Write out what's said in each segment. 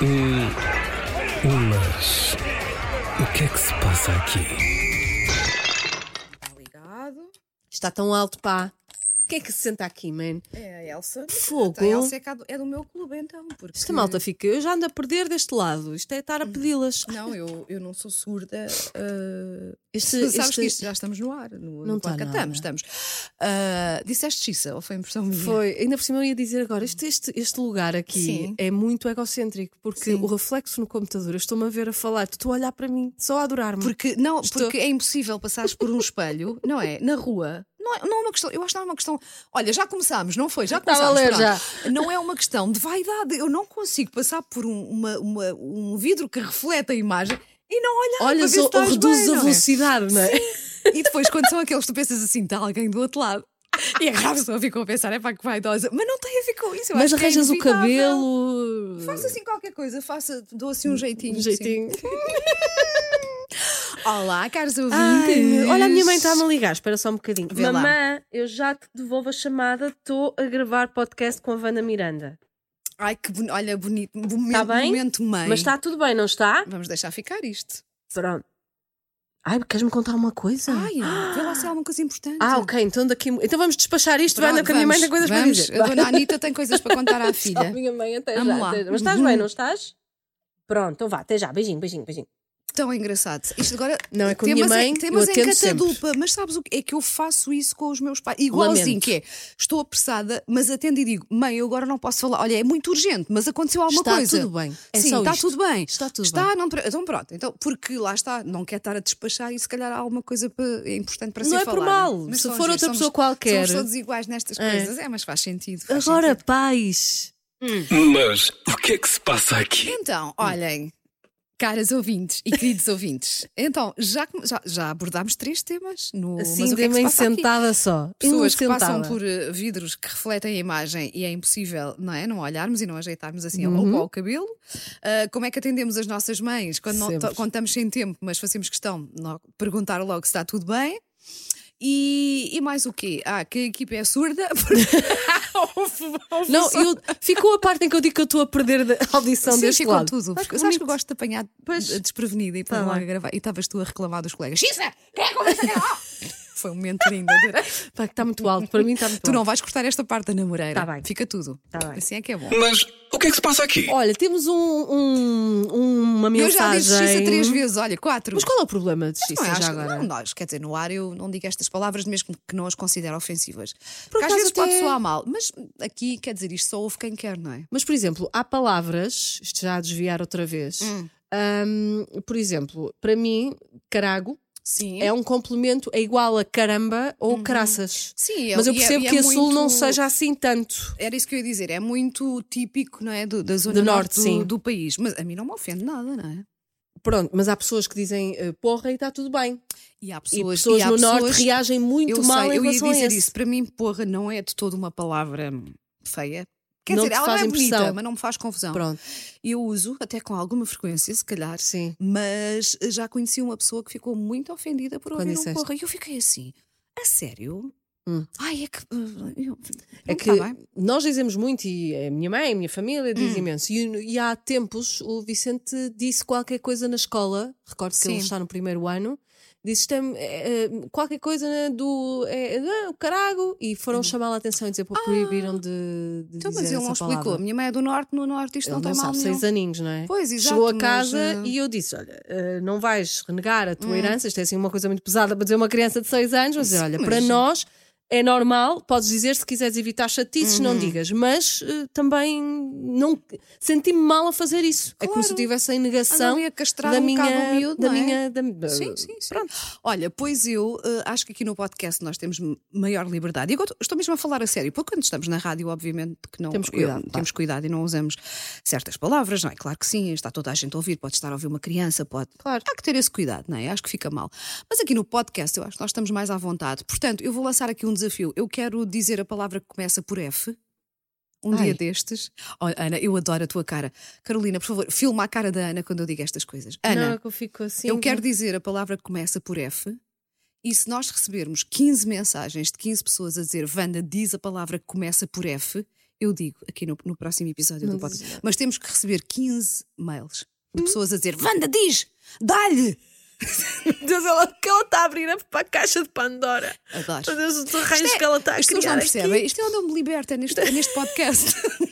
Hum, mas o que é que se passa aqui? Está ligado? Está tão alto, pá. Quem é que se senta aqui, man? É a Elsa. Fogo. A Elsa é, do- é do meu clube, então. Porque... Esta malta fica. Eu já ando a perder deste lado. Isto é estar a pedi-las. Não, eu, eu não sou surda. ah, Este- sabes este- que isto já estamos no ar. No, Não no tá nada. Estamos, estamos. Ah, disseste Xissa ou foi impressão minha? Foi, ainda por cima eu ia dizer agora, este, este, este lugar aqui Sim. é muito egocêntrico, porque Sim. o reflexo no computador, eu estou-me a ver a falar, tu estou a olhar para mim, só a adorar-me. Porque, não, Estou- porque é impossível passares por um espelho, não é? Na rua. Não é, não é uma questão, eu acho que não é uma questão. Olha, já começámos, não foi? Já começámos. ler, pronto. Não é uma questão de vaidade. Eu não consigo passar por um, uma- uma- um vidro que reflete a imagem e não olhar para Olhas ver ou, ou reduzes bem, a não é? velocidade, não é? E depois, quando são aqueles que tu pensas assim, está alguém do outro lado. E a pessoa ficou a pensar, é pá, que vaidosa. Mas não tem a ver com isso. eu Mas é arranjas o inevitável. cabelo. Faça assim qualquer coisa, faça, dou assim um jeitinho. Um jeitinho. sim. Olá, caros ouvintes. Ai, olha, a minha mãe está-me a ligar, espera só um bocadinho. Vê lá. Mamã, eu já te devolvo a chamada, estou a gravar podcast com a Vanda Miranda. Ai, que bonito. Olha, bonito. Momento, Tá bem? momento mãe. Mas está tudo bem, não está? Vamos deixar ficar isto. Pronto. Ai, queres-me contar uma coisa? Ai, vê lá se há alguma coisa importante. Ah, ok, então daqui. Então vamos despachar isto, Pronto, Vanda, que a minha mãe tem coisas vamos. para dizer. A dona Anitta tem coisas para contar à filha. minha mãe, até Vamos já. lá. até. Mas estás Uhum. bem, não estás? Pronto, então vá, até já. Beijinho, beijinho, beijinho. Tão engraçado. Isto agora. Não, é com a minha mãe, em, eu temas em atendo sempre. catadupa, mas sabes o que? É que eu faço isso com os meus pais. Igualzinho, Lamento. que é. Estou apressada, mas atendo e digo: mãe, eu agora não posso falar. Olha, é muito urgente, mas aconteceu alguma Está coisa. tudo bem. É Sim, está isto. tudo bem. Está tudo está, bem. Não, então pronto. Então, porque lá está, não quer estar a despachar e se calhar há alguma coisa para- é importante para Não ser é por mal. Mas Se for outra somos- pessoa qualquer. Somos todos iguais nestas É. coisas. É, mas faz sentido. faz Agora, sentido. paz. Mas o que é que se passa aqui? Então, olhem, caras ouvintes e queridos ouvintes, então já, já, já abordámos três temas no Assim, mas o que é de passa aqui? sentada só. Pessoas que passam por eh, vidros que refletem a imagem e é impossível, não é? Não olharmos e não ajeitarmos assim Uhum. ao, ao cabelo. Ah, como é que atendemos as nossas mães quando, não, quando estamos sem tempo, mas fazemos questão de perguntar logo se está tudo bem? E, e mais o quê? Ah, que a equipa é surda? Não, eu, ficou a parte em que eu digo que eu estou a perder a audição Sim, deste ficou lado. tudo. Mas Porque, sabes que eu gosto de apanhar Pois. desprevenida e Tá pôr logo bem. a gravar. E estavas tu a reclamar dos colegas. Xissa, quem é que conversa! Foi um momento lindo. Pá, que está muito alto. Para mim está muito Tu não alto. vais cortar esta parte da namoreira. Tá bem. Fica tudo. Tá bem. Assim é que é bom. Mas o que é que se passa aqui? Olha, temos um, um- uma Eu já mensagem. disse Xissa três vezes, olha, quatro. Mas qual é o problema de Xissa não, é, já agora? não, nós, quer dizer, no ar eu não digo estas palavras mesmo que não as considero ofensivas. Porque às vezes pode até- soar mal, mas aqui, quer dizer, isto só ouve quem quer, não é? Mas, por exemplo, há palavras, isto já a desviar outra vez. Hum. Hum, por exemplo, para mim, carago Sim. é um complemento, é igual a caramba ou caraças. Sim, Mas eu é- percebo é que a sul não muito- seja assim tanto. Era isso que eu ia dizer, é muito típico, não é? Do- da zona Do norte, norte, do, do país. Mas a mim não me ofende nada, não é? Pronto, mas há pessoas que dizem eh, porra e está tudo bem. E há E pessoas, pessoas e há no norte pessoas- reagem muito eu mal sei, em eu ia a dizer esse. isso. Para mim, porra, não é de toda uma palavra feia. Quer Não dizer, ela não é bonita, impressão. mas não me faz confusão. Pronto, Eu uso, até com alguma frequência, se calhar, sim. mas já conheci uma pessoa que ficou muito ofendida por Quando ouvir um porra. E eu fiquei assim, a sério? Hum. Ai, é que. uh, eu- É que tá nós dizemos muito, e a minha mãe, a minha família diz Hum. imenso. E, e há tempos o Vicente disse qualquer coisa na escola, recordo que ele Sim. está no primeiro ano, disse "Isto é, é, é, qualquer coisa do é, carago, e foram chamá-la a atenção e dizer, pô, proibiram de, de. Ah. Então, mas ele não explicou. palavra. A minha mãe é do norte, no norte isto Ele não tem não mal sabe, nenhum. seis aninhos, não é? Pois, exato, Chegou a mas, casa eh, e eu disse: Olha, eh, não vais renegar a tua Hum. herança, isto é assim uma coisa muito pesada para dizer uma criança de 6 anos, mas dizer: Olha, mas- para nós é normal, podes dizer se quiseres evitar chatices, Uhum. não digas, mas eh, também não senti-me mal a fazer isso. É como se eu Claro. estivesse em negação ali a castrar da um minha. miúdo, da é? minha da- Sim, sim, sim. Pronto. Olha, pois eu eh, acho que aqui no podcast nós temos maior liberdade. E agora estou mesmo a falar a sério, porque quando estamos na rádio, obviamente que não Temos eu- cuidado, pá. temos cuidado e não usamos certas palavras, não é? Claro que sim, está toda a gente a ouvir, pode estar a ouvir uma criança, pode. Claro. Há que ter esse cuidado, não é? Acho que fica mal. Mas aqui no podcast eu acho que nós estamos mais à vontade. Portanto, eu vou lançar aqui um desafio. Eu quero dizer a palavra que começa por F. Um Ai. dia destes. Olha, Ana, eu adoro a tua cara. Carolina, por favor, filma a cara da Ana quando eu digo estas coisas. Ana, Não, é eu fico assim. eu quero dizer a palavra que começa por F. E se nós recebermos 15 mensagens de 15 pessoas a dizer Wanda diz a palavra que começa por F, Eu digo aqui no, no próximo episódio Não do podcast. Mas temos que receber 15 mails de pessoas a dizer: Wanda, diz! Dá-lhe! Deus, ela, que ela está a abrir a, para a caixa de Pandora. Adoro. Meu Deus, os Isto é- que ela está a criar não aqui. percebem. Isto é onde eu me liberto, é neste, é neste podcast.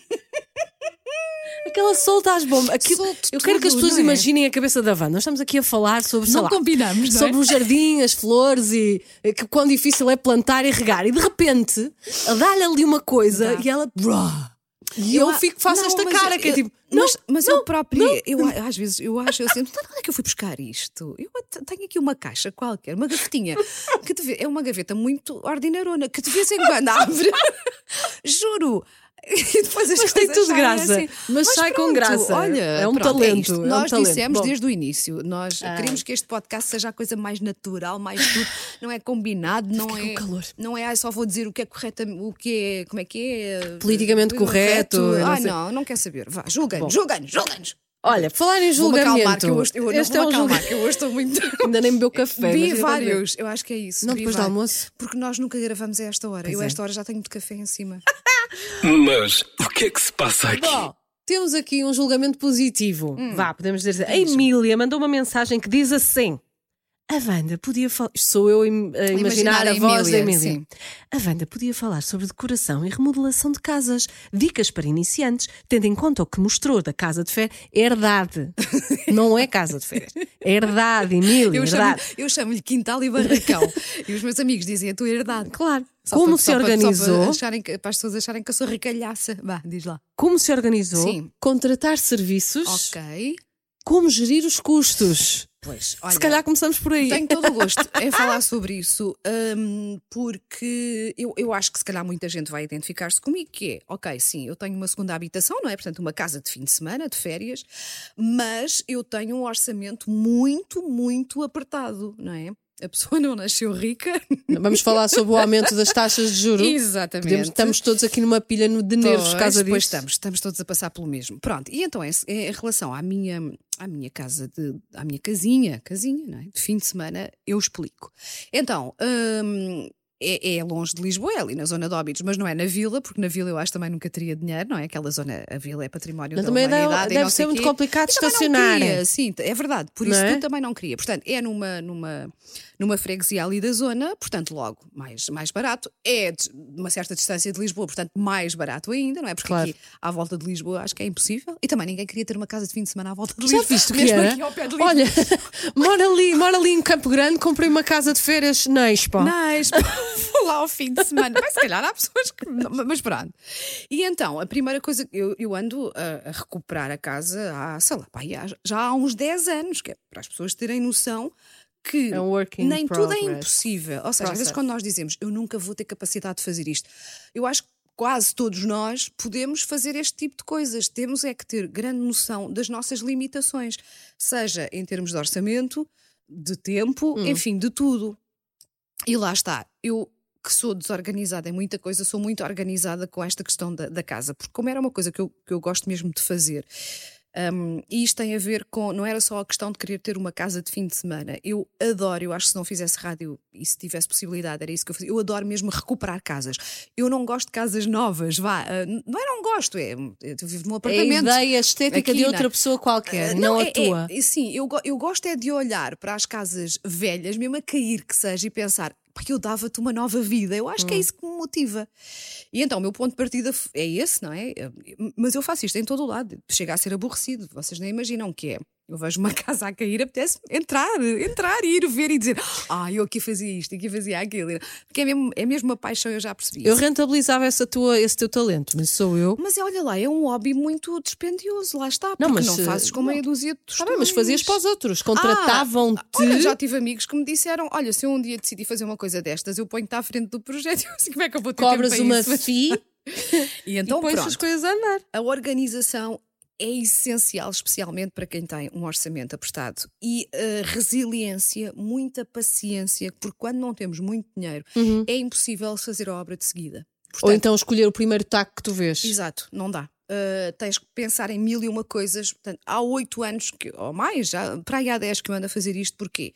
Aquela solta às bombas. Aquilo- Solto eu quero que as pessoas não é? imaginem a cabeça da Wanda. Nós estamos aqui a falar sobre, Não lá, combinamos, não é? sobre o jardim, as flores e que quão difícil é plantar e regar. E de repente, dá-lhe ali uma coisa e ela. Brá. E eu, a- fico, faço Não, esta mas cara eu- que é tipo. Mas, não, mas não, eu própria, não. eu às vezes eu acho, eu sinto, "Então, onde é que eu fui buscar isto? Eu te- tenho aqui uma caixa qualquer, uma gavetinha, que é uma gaveta muito ordinarona, que de vez em quando abre, juro. E depois as Mas tem tudo graça. assim. Mas sai com graça. Olha, É um pronto, talento, isto. é um Nós talento. dissemos Bom. desde o início, nós Ai. queremos que este podcast seja a coisa mais natural, mais tudo, não é combinado, não Fiquei é. com calor. Não é, ai, só vou dizer o que é correto, o que é, como é que é. Politicamente correto, eu não Ah, sei. não, não quer saber. Vá, julguem, julguem, julguem-nos. Olha, falar em julgamento. eu hoje, eu, não, este é um acalmar, julgamento. que eu hoje estou muito. Ainda nem bebeu café. Vi vários, eu acho que é isso. Não, depois do vários. almoço? Porque nós nunca gravamos a esta hora. Pois eu, a é. esta hora, já tenho de café em cima. Mas o que é que se passa aqui? Bom, temos aqui um julgamento positivo. Hum. Vá, podemos dizer. A Emília mandou uma mensagem que diz assim: A Wanda podia falar. Sou eu a im- a imaginar, Imaginar a a voz da Emília, sim. A Wanda podia falar sobre decoração e remodelação de casas, dicas para iniciantes, tendo em conta o que mostrou da casa de férias. Herdade. Não é casa de férias. É herdade, Emília. Eu chamo- chamo-lhe quintal e barracão. e os meus amigos dizem a tua herdade. Claro. Só como para- se organizou? para, acharem para as pessoas acharem que eu sou ricalhaça. Vá, diz lá. Como se organizou? Sim. Contratar serviços? Ok. Como gerir os custos? Pois, olha. Se calhar começamos por aí. Tenho todo o gosto em falar sobre isso, hum, porque eu, eu acho que se calhar muita gente vai identificar-se comigo, que é, ok, sim, eu tenho uma segunda habitação, não é? Portanto, uma casa de fim de semana, de férias, mas eu tenho um orçamento muito, muito apertado, não é? A pessoa não nasceu rica. Vamos falar sobre o aumento das taxas de juros. Exatamente. Podemos- estamos todos aqui numa pilha de nervos por causa Pois, pois disso. estamos, estamos todos a passar pelo mesmo. Pronto, e então, em, em relação à minha, à minha casa, de, à minha casinha, casinha, não é? De fim de semana, eu explico. Então, hum, é, é longe de Lisboa, é ali na zona de Óbidos, mas não é na vila, porque na vila eu acho também nunca teria dinheiro, não é? Aquela zona, a vila é património Mas da humanidade. deve ser muito complicado estacionar. queria, Sim, é verdade. Por isso Não é? tu também não queria. Portanto, é numa, numa, numa freguesia ali da zona, portanto, logo mais, mais barato. É de uma certa distância de Lisboa, portanto, mais barato ainda, não é? Porque Claro. aqui à volta de Lisboa acho que é impossível. E também ninguém queria ter uma casa de fim de semana à volta de Já Lisboa. viste o que era? aqui ao pé de Lisboa. Olha, mora ali, mora ali em Campo Grande, comprei uma casa de férias na Expo. Nice. Vou lá ao fim de semana. Mas se calhar há pessoas que. não, Mas pronto. E então, a primeira coisa. Eu, eu ando a, a recuperar a casa há, sei lá, pá, já há uns 10 anos, que é para as pessoas terem noção que É um nem tudo é impossível. Ou seja, às Process. vezes quando nós dizemos eu nunca vou ter capacidade de fazer isto, eu acho que quase todos nós podemos fazer este tipo de coisas. Temos é que ter grande noção das nossas limitações, seja em termos de orçamento, de tempo, Hum. enfim, de tudo. E lá está. Eu que sou desorganizada em muita coisa, sou muito organizada com esta questão da, da casa, porque como era uma coisa que eu, que eu gosto mesmo de fazer. Um, e isto tem a ver com, não era só a questão de querer ter uma casa de fim de semana. Eu adoro, eu acho que se não fizesse rádio e se tivesse possibilidade, era isso que eu fazia. Eu adoro mesmo recuperar casas. Eu não gosto de casas novas, vá. ah, não é não gosto, é. Eu vivo num É a apartamento. ideia estética aqui, de não é? outra pessoa qualquer, Ah, não, a é- tua. é- sim, eu, eu gosto é de olhar para as casas velhas, mesmo a cair que seja, e pensar, porque eu dava-te uma nova vida. Eu acho que Hum. é isso que me motiva. E então, o meu ponto de partida é esse, não é? Mas eu faço isto em todo o lado. Chega a ser aborrecido. Vocês nem imaginam que é. Eu vejo uma casa a cair, apetece entrar, entrar e ir ver e dizer: Ah, eu aqui fazia isto, aqui fazia aquilo. Porque é mesmo, é mesmo uma paixão, eu já percebi. Eu rentabilizava essa tua, esse teu talento, mas sou eu. Mas é, olha lá, é um hobby muito dispendioso, lá está. Não, Não, mas, não fazes com meia dúzia de Está bem, mas fazias para os tostões. outros. Contratavam-te. Ah, olha, já tive amigos que me disseram: Olha, se eu um dia decidi fazer uma coisa destas, eu ponho-te à frente do projeto. Eu assim, como é que eu vou ter cobras tempo para uma isso? Mas- E então, e pões as coisas a andar. A organização é essencial, especialmente para quem tem um orçamento apertado. E a resiliência, muita paciência, porque quando não temos muito dinheiro, é impossível fazer a obra de seguida. Ou Portanto, então escolher o primeiro taco que tu vês. Exato, não dá. Uh, tens que pensar em mil e uma coisas. Portanto, há oito anos, que, ou mais, já, para aí há dez que eu ando a fazer isto. Porquê?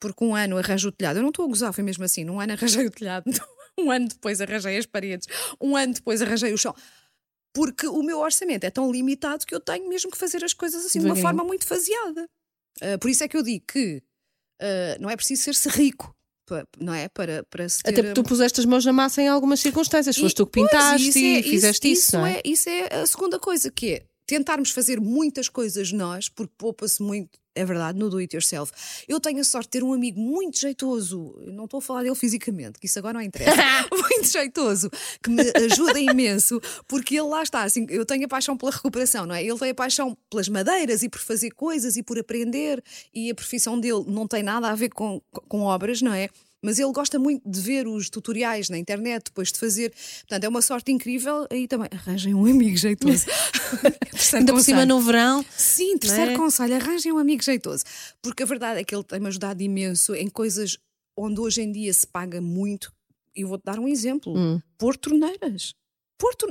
Porque um ano arranjo o telhado. Eu não estou a gozar, foi mesmo assim. Num ano arranjei o telhado, um ano depois arranjei as paredes, um ano depois arranjei o chão. Porque o meu orçamento é tão limitado que eu tenho mesmo que fazer as coisas assim de uma forma muito faseada. Ah, por isso é que eu digo que ah, não é preciso ser-se rico, não é? Para, para ter. Até porque tu puseste as mãos na massa em algumas circunstâncias. Foste tu que Pois, pintaste isso e é- fizeste isso, isso, não é? Isso é a segunda coisa, que é tentarmos fazer muitas coisas nós, porque poupa-se muito, é verdade, no do it yourself. Eu tenho a sorte de ter um amigo muito jeitoso, não estou a falar dele fisicamente, que isso agora não interessa, muito jeitoso, que me ajuda imenso, porque ele lá está, assim, eu tenho a paixão pela recuperação, não é? Ele tem a paixão pelas madeiras e por fazer coisas e por aprender, e a profissão dele não tem nada a ver com, com obras, não é? Mas ele gosta muito de ver os tutoriais na internet depois de fazer. Portanto, é uma sorte incrível. Aí também arranjem um amigo jeitoso. Ainda por cima no verão. Sim, terceiro é? conselho, arranjem um amigo jeitoso. Porque a verdade é que ele tem-me ajudado imenso em coisas onde hoje em dia se paga muito. E vou-te dar um exemplo: Hum. pôr torneiras.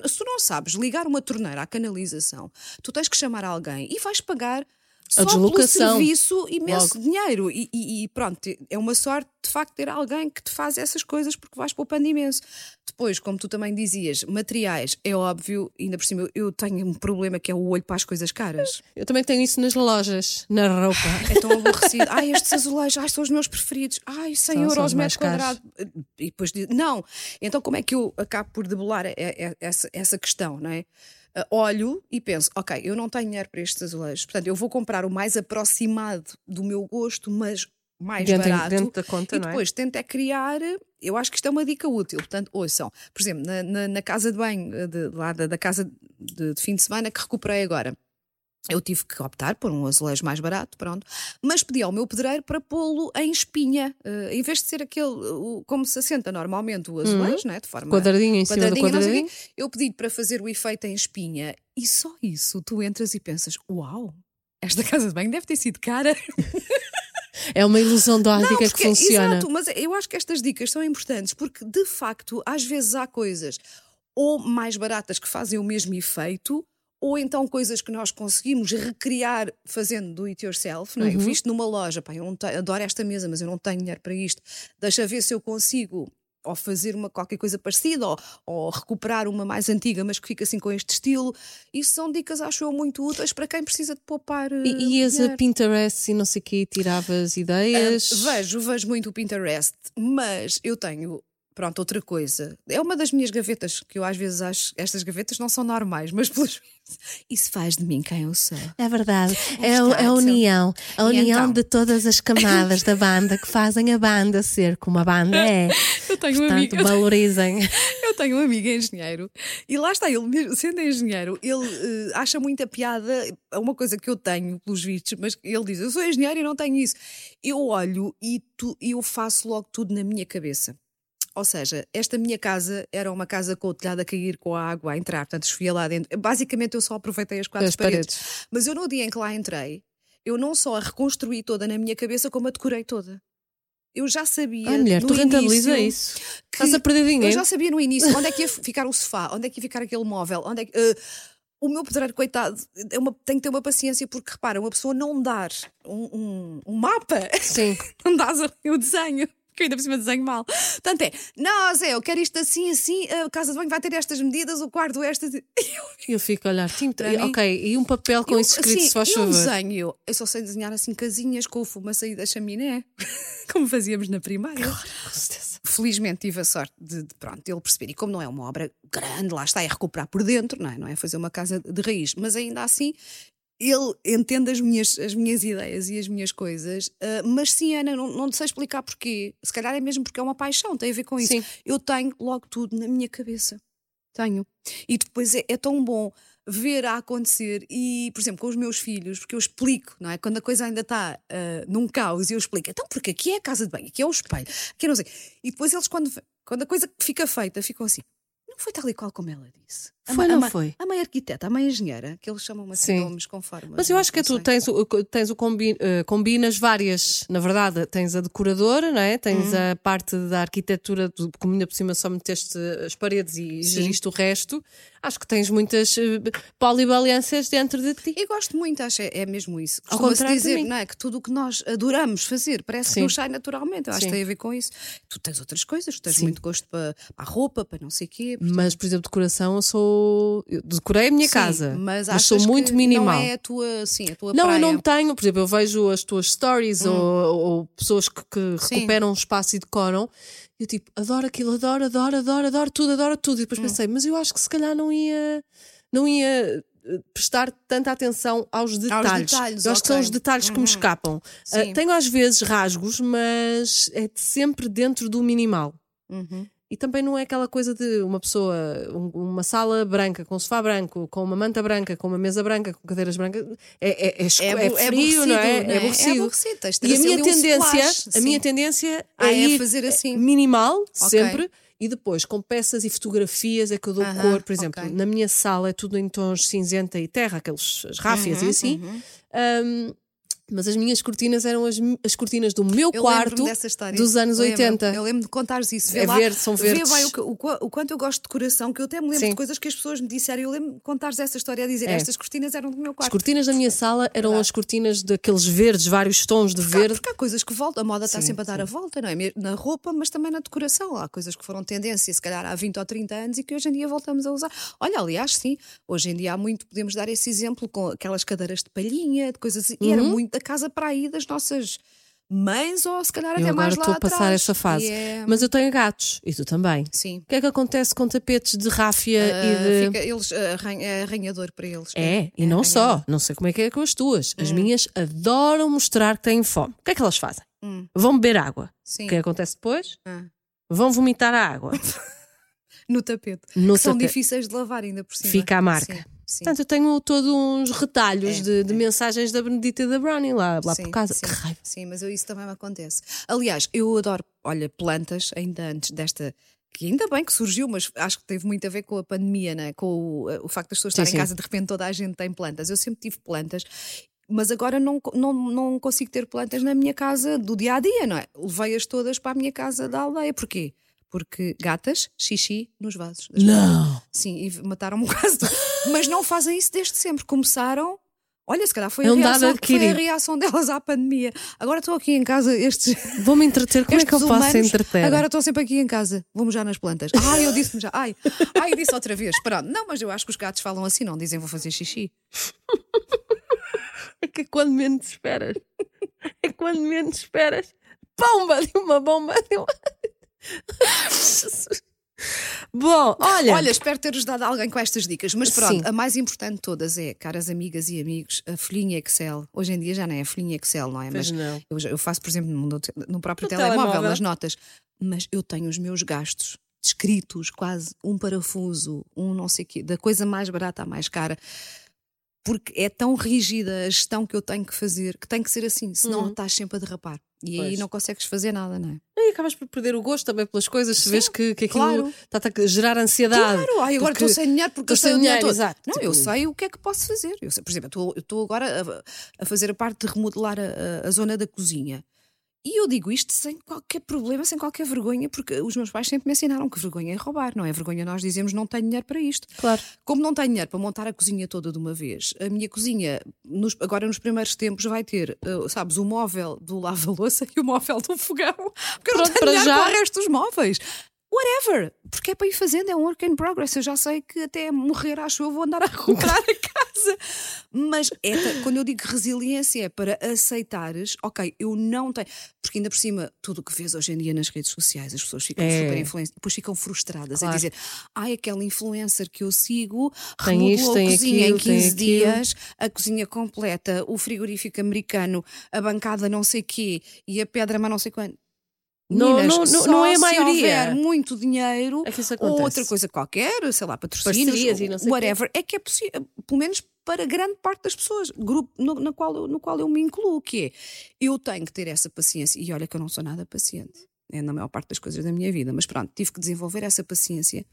Se tu não sabes ligar uma torneira à canalização, tu tens que chamar alguém e vais pagar. Só deslocação. pelo serviço imenso Logo. dinheiro e, e- e pronto, é uma sorte de facto ter alguém que te faz essas coisas porque vais poupando imenso. Depois, como tu também dizias, materiais, é óbvio, ainda por cima eu- tenho um problema que é o olho para as coisas caras. Eu também tenho isso nas lojas, na roupa. É tão aborrecido. Ai, estes azulejos, ai, são os meus preferidos. Ai, 100 São- euros metro quadrado. E depois diz, não. Então, como é que eu acabo por debelar essa, essa questão, não é? Ah, olho e penso, ok, eu não tenho dinheiro para estes azulejos, portanto, eu vou comprar o mais aproximado do meu gosto, mas mais Dentro- barato. dentro da conta, e é? depois tento é criar, eu acho que isto é uma dica útil. Portanto, ouçam, por exemplo, na, na- na casa de banho, eh, de, lá da, da casa de, de fim de semana que recuperei agora. Eu tive que optar por um azulejo mais barato, pronto, mas pedi ao meu pedreiro para pô-lo em espinha, eh, em vez de ser aquele, como se assenta normalmente o azulejo, né, de forma Quadradinho em cima do quadradinho, quadradinho. quê, eu pedi para fazer o efeito em espinha e só isso tu entras e pensas: Uau, esta casa de banho deve ter sido cara. É uma ilusão de ótica que porque- funciona. Exato, mas eu acho que estas dicas são importantes porque de facto às vezes há coisas ou mais baratas que fazem o mesmo efeito. Ou então coisas que nós conseguimos recriar fazendo do it yourself, não é? Eu Uhum. vi isto numa loja, pá, eu não te- adoro esta mesa, mas eu não tenho dinheiro para isto. Deixa ver se eu consigo ou fazer uma qualquer coisa parecida, ou, ou recuperar uma mais antiga, mas que fica assim com este estilo. Isso são dicas, acho eu, muito úteis para quem precisa de poupar. eh, E ias a. Pinterest e não sei o quê, tiravas ideias. Ah, vejo, vejo muito o Pinterest, mas eu tenho. Pronto, outra coisa. É uma das minhas gavetas, que eu às vezes acho. Estas gavetas não são normais, mas pelos. Isso faz de mim quem eu sou. É verdade, é, o- é a Exato. união, a E união então? de todas as camadas da banda que fazem a banda ser como a banda é. Eu tenho um Portanto, amigo. eu valorizem. Eu tenho um amigo engenheiro e lá está, ele, sendo engenheiro, ele eh, acha muita piada. É uma coisa que eu tenho, pelos vistos, mas ele diz: Eu sou engenheiro e não tenho isso. Eu olho e tu, eu faço logo tudo na minha cabeça. Ou seja, esta minha casa era uma casa com o telhado a cair, com a água a entrar, portanto, esfia lá dentro. Basicamente, eu só aproveitei as quatro As paredes. paredes. Mas eu, no dia em que lá entrei, eu não só a reconstruí toda na minha cabeça, como a decorei toda. Eu já sabia. Ah, mulher, no tu rentabiliza isso. que- Estás a perder eu dinheiro. já sabia no início onde é que ia ficar o sofá, onde é que ia ficar aquele móvel, onde é que. eh, o meu pedreiro, coitado, é uma- tem que ter uma paciência, porque repara, uma pessoa não dar um, um- um mapa, Sim. não dás o desenho. Que eu ainda por cima desenho mal. Portanto é, não, Zé, eu quero isto assim, assim, a casa de banho vai ter estas medidas, o quarto estas. Eu, Eu fico a olhar. Para mim- ok, e um papel com eu, isso escrito, assim, se faz eu favor. desenho, eu só sei desenhar assim casinhas com o fumo a sair da chaminé, como fazíamos na primária. Com certeza. felizmente tive a sorte de, de, pronto, ele perceber. E como não é uma obra grande, lá está, é recuperar por dentro, não é? Não é fazer uma casa de raiz, mas ainda assim ele entende as minhas, as minhas ideias e as minhas coisas. ah, mas sim, Ana, não, não te sei explicar porquê. Se calhar é mesmo porque é uma paixão, tem a ver com isso. Sim. Eu tenho logo tudo na minha cabeça. Tenho. E depois é, é tão bom ver a acontecer e, por exemplo, com os meus filhos, porque eu explico, não é? Quando a coisa ainda está ah, num caos, eu explico, então, porque aqui é a casa de banho, aqui é o espelho, aqui é não sei. E depois eles, quando, quando a coisa fica feita, ficam assim. Não foi tal e qual como ela disse. A Foi, ma- a não ma- foi? A mãe arquiteta, a mãe engenheira, que eles chamam assim Sim. nomes conforme. Mas eu acho que é tu tens, o- tens o combi, eh, combinas várias, na verdade, tens a decoradora, não é? tens Uhum. a parte da arquitetura, do- como ainda por cima só meteste as paredes e geriste o resto. Acho que tens muitas eh, polivalências dentro de ti. Eu gosto muito, acho é, é mesmo isso. Ao Costuma-se dizer, não é? Que tudo o que nós adoramos fazer parece Sim. que nos sai naturalmente. Eu acho Sim. que tem a ver com isso. Tu tens outras coisas, tu tens Sim. muito gosto para, para a roupa, para não sei o quê. Mas, por exemplo, decoração, eu sou. Eu decorei a minha casa, mas, mas, sou muito minimal. Não é a tua, sim, a tua Não, praia. eu não tenho. Por exemplo, eu vejo as tuas stories ou, ou pessoas que, que recuperam um espaço e decoram. Eu tipo, adoro aquilo, adoro, adoro, adoro, adoro tudo, adoro tudo. E depois pensei, mas eu acho que se calhar não ia, não ia eh, prestar tanta atenção aos detalhes. detalhes, eu acho que são os detalhes que me Uhum. escapam. Sim. tenho às vezes rasgos, mas é sempre dentro do minimal. Uhum. E também não é aquela coisa de uma pessoa, um- uma sala branca, com um sofá branco, com uma manta branca, com uma mesa branca, com cadeiras brancas. É, é, é, é abu- frio, não é? aborrecido, É aborrecido. É aborrecido. De ter E a minha um tendência, splash, a minha tendência Ah, é, é ir fazer assim. minimal, Ok. sempre, e depois com peças e fotografias é que eu dou Aham, cor. Por exemplo, ok. na minha sala é tudo em tons cinzenta e terra, aqueles as ráfias Uhum, e assim. uhum. Ahm, mas as minhas cortinas eram as, as cortinas do meu Eu quarto dos anos Lembro-me. 80. Eu lembro de contares isso. Vê É lá, verde, são vê verdes. bem o, o o quanto eu gosto de decoração, que eu até me lembro Sim. de coisas que as pessoas me disseram. Eu lembro de contares essa história a dizer É. estas cortinas eram do meu As quarto. cortinas da minha sala eram Verdade. as cortinas daqueles verdes, vários tons de Porque há- verde. Porque há coisas que voltam, a moda está Sim, sempre a dar a volta, não é? Na roupa, mas também na decoração. Há coisas que foram tendência, se calhar há 20 ou 30 anos e que hoje em dia voltamos a usar. Olha, aliás, sim, hoje em dia há muito, podemos dar esse exemplo com aquelas cadeiras de palhinha, de coisas assim. E era Uhum. muito casa para aí das nossas mães ou se calhar Eu até mais lá estou a passar atrás. essa fase. É- Mas eu tenho gatos, e tu também. Sim. O que é que acontece com tapetes de ráfia Ah, e de. fica- eles, arranha- é arranhador para eles. É, e não só. Não sei como é que é com as tuas. Hum. As minhas adoram mostrar que têm fome. O que é que elas fazem? Hum. Vão beber água. Sim. O que é acontece depois? Ah. Vão vomitar a água. No tapete. No que são tapete. difíceis de lavar ainda por cima. Fica a marca. Sim, sim. Portanto, eu tenho todos uns retalhos É, de, de é. mensagens da Benedita e da Brownie lá, lá Sim, por casa. Sim, Que raiva. sim, mas eu- isso também me acontece. Aliás, eu adoro, olha, plantas, ainda antes desta. Que ainda bem que surgiu, mas acho que teve muito a ver com a pandemia, né? com o, o facto das pessoas Sim, estarem sim. em casa, de repente toda a gente tem plantas. Eu sempre tive plantas, mas agora não, não, não consigo ter plantas na minha casa do dia a dia, não é? Levei-as todas para a minha casa da aldeia. Porquê? Porque gatas, xixi nos vasos. Não! Sim, e mataram-me quase. Mas não fazem isso desde sempre. Começaram. Olha, se calhar foi, É a um dado reação, foi a reação delas à pandemia. Agora estou aqui em casa, estes. Vou-me entreter. Como é que eu estes posso humanos, entreter? Agora estou sempre aqui em casa. Vamos já nas plantas. Ai, eu disse-me já. Ai, ai, eu disse outra vez. Pronto. Não, mas eu acho que os gatos falam assim, não dizem vou fazer xixi. É que quando menos esperas. É quando menos esperas. Bomba! De uma bomba! De uma... Bom, olha. Olha, espero ter ajudado alguém com estas dicas. Mas pronto, Sim. a mais importante de todas é, caras amigas e amigos, a folhinha Excel. Hoje em dia já não é a folhinha Excel, não é? Pois Mas não. Eu, faço, por exemplo, no, no próprio No telemóvel, telemóvel. nas notas, mas eu tenho os meus gastos descritos, quase um parafuso, um não sei o quê, da coisa mais barata à mais cara. Porque é tão rígida a gestão que eu tenho que fazer que tem que ser assim, senão Uhum. estás sempre a derrapar. E aí Pois. não consegues fazer nada, não é? E acabas por perder o gosto também pelas coisas, se Sim, vês que, que aquilo claro. está a gerar ansiedade. Claro, ai, agora estou sem dinheiro porque estou sem dinheiro dinheiro, exato. Não, Tipo- eu sei o que é que posso fazer. Eu sei, por exemplo, eu estou- eu estou agora a, a fazer a parte de remodelar a, a- a zona da cozinha. E eu digo isto sem qualquer problema, sem qualquer vergonha, porque os meus pais sempre me ensinaram que vergonha é roubar, não é vergonha nós dizemos não tenho dinheiro para isto. Claro. Como não tenho dinheiro para montar a cozinha toda de uma vez, a minha cozinha, nos- agora nos primeiros tempos, vai ter, uh, sabes, o móvel do lava-louça e o móvel do fogão. Porque eu não Pronto, tenho para dinheiro já. para o resto dos móveis. Whatever, porque é para ir fazendo, é um work in progress. Eu já sei que até morrer, acho eu, vou andar a recuperar a casa. Mas é quando eu digo resiliência, é para aceitares, ok, eu não tenho. Porque ainda por cima, tudo o que vês hoje em dia nas redes sociais, as pessoas ficam É. super influenciadas, depois ficam frustradas Claro. a dizer, ai, aquela influencer que eu sigo remodelou isto, a cozinha aquilo, em tem 15 aquilo. dias, a cozinha completa, o frigorífico americano, a bancada não sei quê e a pedra, mas não sei quanto. Não- Meninas, não- não- não é a se maioria. houver muito dinheiro É ou outra coisa qualquer, sei lá, patrocínios, Parcerias e não sei o quê. whatever, é que é possível, pelo menos para grande parte das pessoas, grupo no, na qual, eu- no qual eu me incluo, que é eu tenho que ter essa paciência, e olha que eu não sou nada paciente, é na maior parte das coisas da minha vida, mas pronto, tive que desenvolver essa paciência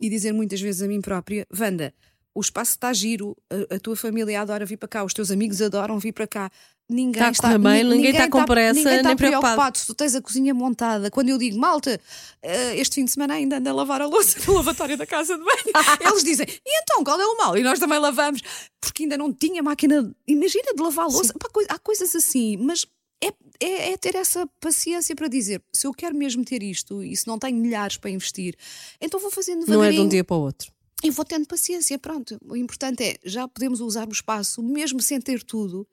e dizer muitas vezes a mim própria, Wanda, o espaço está giro, a, a tua família adora vir para cá, os teus amigos adoram vir para cá. Ninguém Está a está, ni- ninguém está com pressa, ninguém está nem preocupado. preocupado. Se tu tens a cozinha montada, quando eu digo, malta, eh, este fim de semana ainda anda a lavar a louça no lavatório da casa de banho, eles dizem, e então qual é o mal? E nós também lavamos, porque ainda não tinha máquina, imagina, de lavar a louça. Pá, há coisas assim, mas é, é, é ter essa paciência para dizer, se eu quero mesmo ter isto e se não tenho milhares para investir, então vou fazendo Não é de um dia para o outro. E vou tendo paciência, pronto. O importante é, já podemos usar o espaço, mesmo sem ter tudo.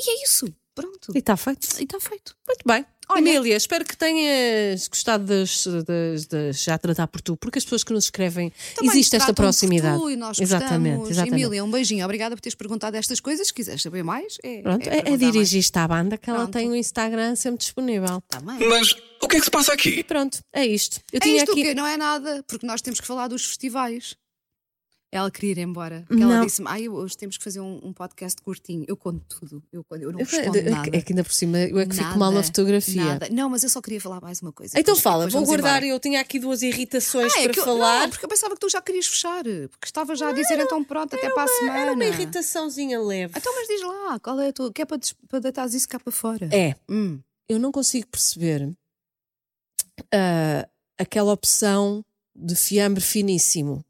E é isso, pronto. E está feito. E está feito. Muito bem. Olha- Emília, espero que tenhas gostado das, das, das- já tratar por tu, porque as pessoas que nos escrevem Também existe esta proximidade. tu e nós exatamente, gostamos. exatamente. Emília, um beijinho. Obrigada por teres perguntado estas coisas. Se quiseres saber mais, é, Pronto, é, é dirigir-te à banda que ela Pronto. tem o Instagram sempre disponível. Tá bem. Mas o que é que se passa aqui? Pronto, é isto. Eu É tinha isto aqui. o quê? Não é nada, porque nós temos que falar dos festivais. Ela queria ir embora. Porque Não. ela disse-me: Ai, hoje temos que fazer um, um podcast curtinho. Eu conto tudo. Eu, eu não respondo nada. é que ainda por cima eu é que fico Nada, mal na fotografia. Nada. Não, mas eu só queria falar mais uma coisa. Então Depois- fala, depois vou guardar. embora. Eu tinha aqui duas irritações Ah, é para eu- falar. Não, porque eu pensava que tu já querias fechar. Porque estava já a dizer então pronto, até para a semana. Era uma irritaçãozinha leve. Então, mas diz lá, qual é a tua. Que é para, para deitares isso cá para fora? É, Hum. eu não consigo perceber ah, aquela opção de fiambre finíssimo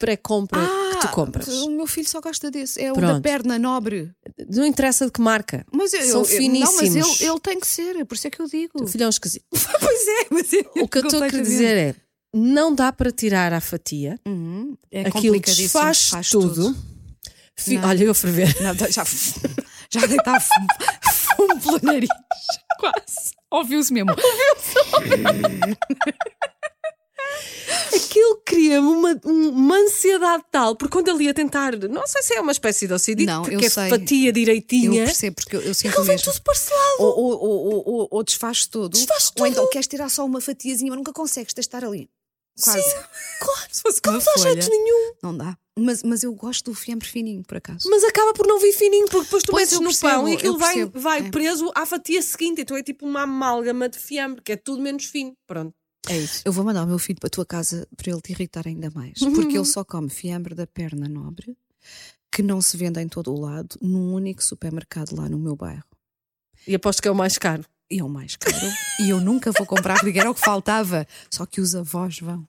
pré-compra que tu compras. Ah, O meu filho só gosta desse. É o da Pronto. perna nobre. Não interessa de que marca. Mas eu, São eu- eu- Não, mas finíssimos. ele, ele tem que ser, por isso é que eu digo. O filho é um esquisito. pois é, mas eu, O que eu estou a querer dizer é: não dá para tirar a fatia, Uhum, é aquilo complicadíssimo, desfaz faz tudo. Não. Olha, eu a ferver. Não, já, já deitar fumo, fumo pelo nariz. Quase. Ouviu-se mesmo. Aquilo cria-me uma, um- uma ansiedade tal, porque quando ele ia tentar, não sei se é uma espécie de OCD, Não, porque eu é sei. fatia Eu direitinha, percebo, porque eu, eu sinto aquilo vem mesmo. tudo parcelado. Ou, ou, ou, ou, ou, ou desfaz tudo. Desfaz Ou tudo. então queres tirar só uma fatiazinha, mas nunca consegues testar ali. Quase. Sim, claro. Se fosse Não dá folha. jeito nenhum. Não dá. Mas, mas eu gosto do fiambre fininho, por acaso. Mas acaba por não vir fininho, porque depois tu Pois, metes eu no percebo, pão e eu aquilo vai, vai É. preso à fatia seguinte. Então é tipo uma amálgama de fiambre, que é tudo menos fino. Pronto. É isso. Eu vou mandar o meu filho para a tua casa para ele te irritar ainda mais. Uhum. Porque ele só come fiambre da perna nobre, que não se vende em todo o lado, num único supermercado lá no meu bairro. E aposto que é o mais caro. E é o mais caro. e eu nunca vou comprar, porque era o que faltava. Só que os avós vão.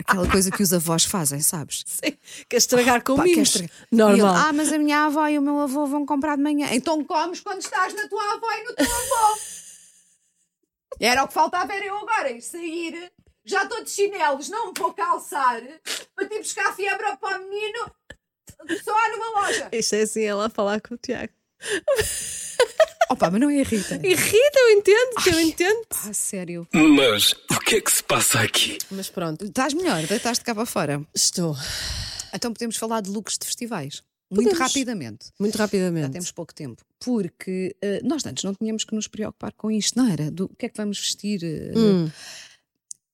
Aquela coisa que os avós fazem, sabes? Sim. Quer estragar com quer mimos. estragar. Normal. Ele, ah, mas a minha avó e o meu avô vão comprar de manhã. Então comes quando estás na tua avó e no teu avô. Era o que faltava, era eu agora ir sair. Já estou de chinelos, não me vou calçar para te buscar fiambre para o menino só há numa loja. Isto é assim ela a falar com o Tiago. Opa, mas não é Rita. Irrita, eu entendo, eu entendo. Pá, sério. Mas o que é que se passa aqui? Mas pronto, Estás melhor, deitaste cá para fora. estou. Então podemos falar de looks de festivais. Muito Podemos. rapidamente. Muito Já rapidamente. temos pouco tempo. Porque eh, nós antes não tínhamos que nos preocupar com isto, não era? Do o que é que vamos vestir? eh, Hum.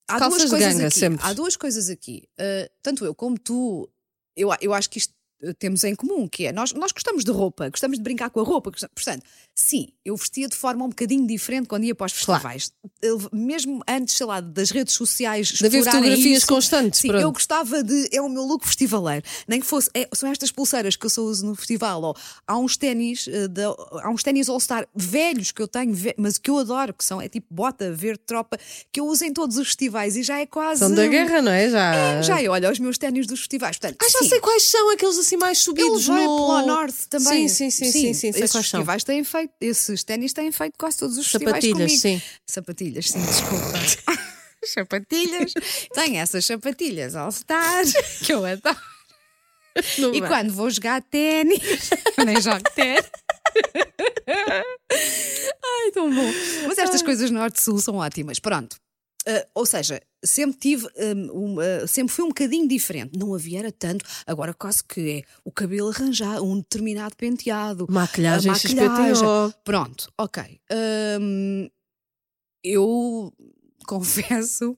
Há Calças duas coisas ganga, aqui. sempre. Há duas coisas aqui. Uh, tanto eu como tu, eu, eu acho que isto uh, temos em comum, que é nós, nós gostamos de roupa, gostamos de brincar com a roupa. portanto, sim, eu vestia de forma um bocadinho diferente quando ia para os festivais. Eu, mesmo antes, sei lá, das redes sociais. De haver fotografias isso, constantes. Sim, pronto. eu gostava de. É o meu look festivaleiro. Nem que fosse. é- são estas pulseiras que eu só uso no festival. Ou, há uns ténis, eh, há uns ténis All-Star velhos que eu tenho, mas que eu adoro, que são é tipo bota, verde tropa, que eu uso em todos os festivais e já é quase. São da guerra, não é? Já. É, já é, olha, os meus ténis dos festivais. Portanto, Ah, já sim, sei quais são aqueles assim mais eu subidos levei no... pelo Norte também. Sim, sim, sim, sim, sim, sei esses são. festivais têm feito, esses ténis têm feito quase todos os festivais Sapatilhas, comigo. sim. Sapatilhas, sim, desculpa. sapatilhas. Tem essas sapatilhas All Star que eu adoro. Não E vai. quando vou jogar ténis, nem jogo ténis. Ai, tão bom. Mas estas coisas norte-sul são ótimas. Pronto. Ah, ou seja, sempre tive, hum, um, ah, sempre foi um bocadinho diferente. Não havia era tanto. Agora quase que é o cabelo arranjado, um determinado penteado. Maquilhagem, a maquilhagem. XPTO. Pronto, ok. Hum, eu confesso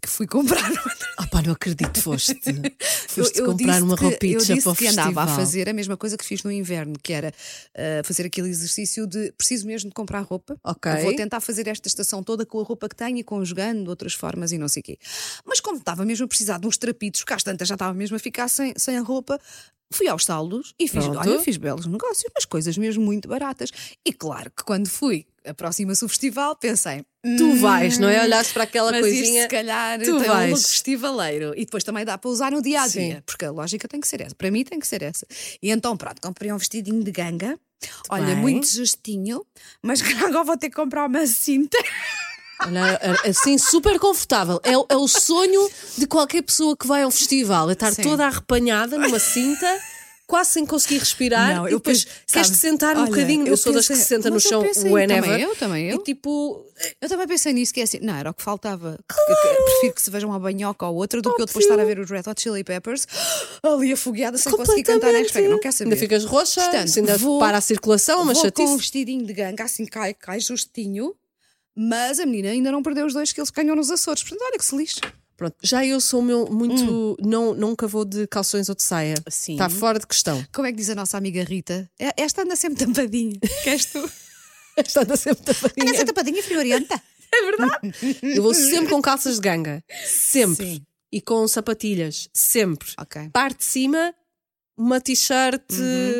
que fui comprar. Ah pá, não acredito, foste. Eu- Foste eu comprar disse uma roupinha Eu disse para o que andava a festival. fazer a mesma coisa que fiz no inverno, que era ah, fazer aquele exercício de preciso mesmo de comprar roupa. Ok. Eu Vou tentar fazer esta estação toda com a roupa que tenho e conjugando outras formas e não sei o quê. Mas como estava mesmo a precisar de uns trapitos, cá às tantas já estava mesmo a ficar sem, sem a roupa. Fui aos saldos e fiz, Pronto. olha, fiz belos negócios, mas coisas mesmo muito baratas. E claro que quando fui, aproxima-se o festival, pensei. Tu "Hum, vais, não é? Olhaste para aquela mas isto, coisinha. se calhar tu tem um vais. look festivaleiro e depois também dá para usar no dia a dia, Sim. porque a lógica tem que ser essa. Para mim tem que ser essa. E então, pronto, comprei um vestidinho de ganga. Olha, bem. muito justinho, mas que agora vou ter que comprar uma cinta. Olha, assim, super confortável. É, o- é o sonho de qualquer pessoa que vai a um festival, é estar Sim. toda arrepanhada numa cinta. Quase sem conseguir respirar, Não, e eu depois penso- queres-te sabes, sentar um olha, bocadinho. Eu, eu sou das que pensei- se senta no chão pensei, whenever. também eu, também eu. E tipo, Eu também pensei nisso, que é assim, não, era o que faltava. Que- que- que- prefiro que se veja uma banhoca ou outra do que eu depois estar a ver os Red Hot Chili Peppers ali afogueada sem conseguir cantar nem respirar. Não quer saber. Ainda ficas roxa, Portanto, ainda vou- para a circulação, mas Vou com um chatice. vestidinho de ganga, assim cai, cai justinho. Mas a menina ainda não perdeu os dois que ganhou nos Açores. Portanto, olha que se lixe. Pronto, já eu sou meu muito. Não, nunca vou de calções ou de saia. Hum. Sim. Está fora de questão. Como é que diz a nossa amiga Rita? É- Esta anda sempre tampadinha. Queres tu? Está anda sempre Anda tapadinha. sempre tampadinha friorenta. Eu vou sempre com calças de ganga. Sempre. Sim. E com sapatilhas. Sempre. Parte de cima, uma t-shirt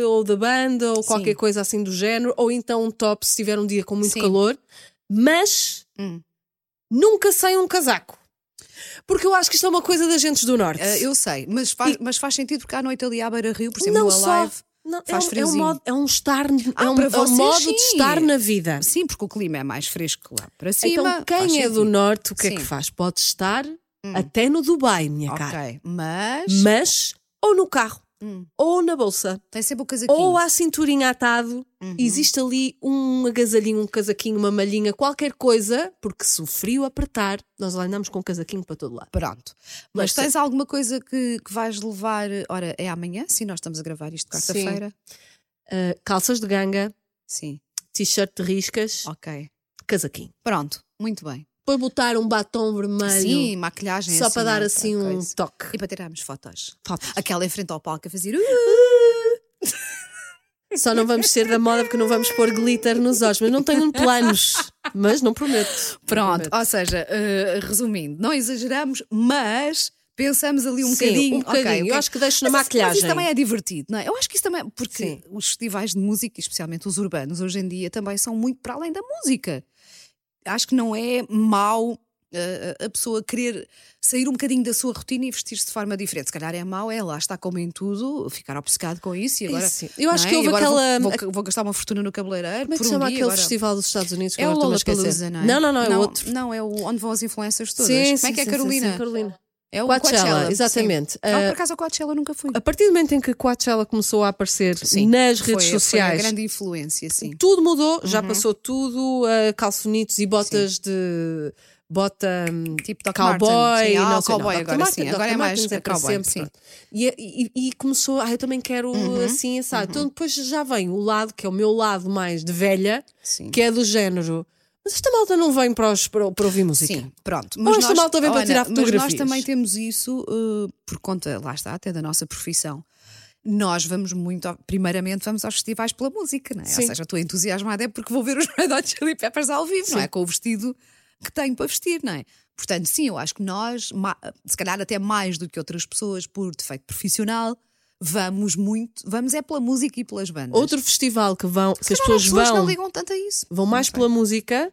ou da banda ou qualquer Uhum. Sim. coisa assim do género. Ou então um top se tiver um dia com muito Sim. calor. Mas Hum. nunca sem um casaco. Porque eu acho que isto é uma coisa das gentes do Norte. Ah, eu sei, mas faz, mas faz sentido porque à noite ali à Beira Rio, por exemplo, não no só. Alive. Não, faz é, um, é, um modo, é um estar, Ah, é um, para é um vocês, modo de sim. estar na vida. Sim, porque o clima é mais fresco lá para cima. então, quem é do norte, o que é que Sim. Hum. faz? Pode estar até no Dubai, minha cara. Ok, mas Mas, ou no carro, Hum. ou na bolsa, tem sempre o casaquinho. ou à cinturinha atado, Uhum. existe ali um agasalhinho, um casaquinho, uma malhinha, qualquer coisa, porque se o frio apertar, nós lá andamos com um casaquinho para todo lado. Pronto. Mas Mas tens alguma coisa que, que vais levar? Ora, é amanhã? Sim, nós estamos a gravar isto quarta-feira. Uh, calças de ganga, Sim. t-shirt de riscas, Ok. casaquinho. Pronto, muito bem. Depois botar um batom vermelho, Sim, maquilhagem só assim, para dar assim Para um coisa. toque. E para tirarmos fotos. Fotos. Aquela em frente ao palco a fazer. "Uh". Só não vamos ser da moda porque não vamos pôr glitter nos olhos, mas não tenho planos. Mas não prometo. Pronto, Não ou seja, eh, resumindo, não exageramos, mas pensamos ali um Sim, bocadinho. um bocadinho. ok, o Eu acho que deixo na Mas isso- Mas maquilhagem. isso também é divertido, não é? Eu acho que isso também. Porque Sim. os festivais de música, especialmente os urbanos, hoje em dia também são muito para além da música. Acho que não é mau. eh, a pessoa querer sair um bocadinho da sua rotina e vestir-se de forma diferente. Se calhar é mau, é lá está como em tudo, ficar obcecado com isso e agora. Isso, sim. Eu acho não que é? houve aquela- Vou, vou- vou gastar uma fortuna no cabeleireiro. Como é que por se um chama aquele agora- festival dos Estados Unidos que é o agora estou-me a esquecer? não é? Não, não, não, é outro. Não, é o onde vão as influências todas. Sim, Como sim, é que é sim, Carolina? sim, sim, Carolina. É o Coachella, Coachella, exatamente. sim. Ah, Ah, por acaso o Coachella nunca fui. A partir do momento em que Coachella começou a aparecer Sim, nas foi- redes Foi a sociais, grande influência, sim. tudo mudou, Uhum. já passou tudo a calçonitos e botas de bota hum, Tipo Doc cowboy sim. Ah, não não, cowboy Dr. agora Martens, sim, Dr. agora é mais Martens para cowboy, sempre, sim. E, e- e começou, ah, eu também quero Uhum. assim, assado. Então depois já vem o lado, que é o meu lado mais de velha, Sim. que é do género. Mas esta malta não vem para, os- para, para ouvir música. Sim, pronto. Ou esta malta vem para Ana, tirar Mas nós fotografias. também temos isso uh, por conta, lá está, até da nossa profissão. Nós vamos muito, primeiramente vamos aos festivais pela música, não é? Sim. Ou seja, estou entusiasmada é porque vou ver os Red Hot Chili Peppers ao vivo, não Sim. é? Com o vestido que tenho para vestir, não é? Portanto, sim, eu acho que nós, se calhar até mais do que outras pessoas por defeito profissional, vamos muito, vamos é pela música e pelas bandas. Outro festival que vão, que as há pessoas vão, não ligam tanto a isso. vão mais pela música,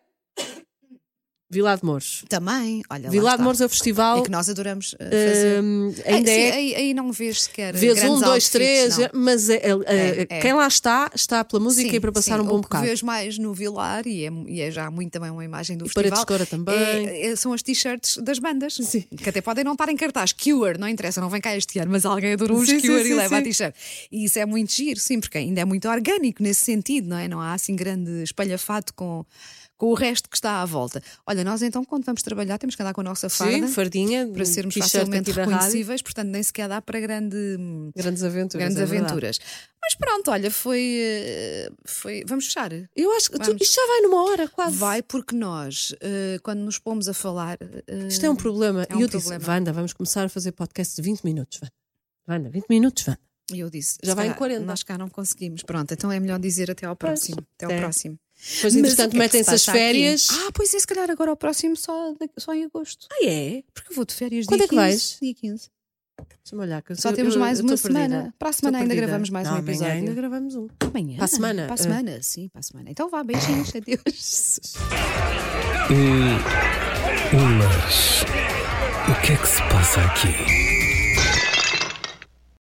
Vilar de Mouros. Também, olha lá Vilar de. Mouros é o festival. É que nós adoramos uh, fazer. hum, ainda Aí, sim, é aí, aí não vês sequer. Vês um, dois, outfits, três, não. mas é- é- É, é. quem lá está, está pela música Sim, e para passar sim. um bom bocado. vês mais no Vilar, e é, e é já muito também uma imagem do E festival. de Cora também. é- é- são as t-shirts das bandas. Sim. Que até podem não estar em cartaz. Cure, não interessa, não vem cá este ano, mas alguém adorou os Sim, Cure sim, e sim, leva a sim. t-shirt. E isso é muito giro, sim, porque ainda é muito orgânico nesse sentido, não é? Não há assim grande espalhafato com, com o resto que está à volta. Olha, nós então, quando vamos trabalhar, temos que andar com a nossa farda Sim, fardinha, para sermos facilmente reconhecíveis, portanto, nem sequer dá para grande, Grandes aventuras. grandes é aventuras. Mas pronto, olha, foi. eh, foi vamos fechar. Eu acho que tu- isto já vai numa hora, quase. Vai porque nós, eh, quando nos pomos a falar. eh, Isto é um problema. É e um eu problema. disse, Wanda, vamos começar a fazer podcast de 20 minutos, Wanda. Wanda, 20 minutos, Wanda. E eu disse: Já vai em calhar 40. Nós cá não conseguimos. Pronto, então é melhor dizer até ao Pois, próximo. Até ao é. próximo. Depois, entretanto, é metem-se se as passa aqui? férias. Ah, pois é, se calhar agora ao próximo só, só em agosto. Ah, é? Porque eu vou de férias Quando dia é que 15, vais? Dia 15. Deixa-me olhar. que Só eu- temos eu- mais eu uma estou perdida. semana. Para a semana ainda gravamos mais Não, um amanhã episódio. ainda gravamos um. Amanhã. Para a semana, Para a ah. semana, sim, para a semana. Então vá, beijinhos, adeus. Mas o que é que se passa aqui?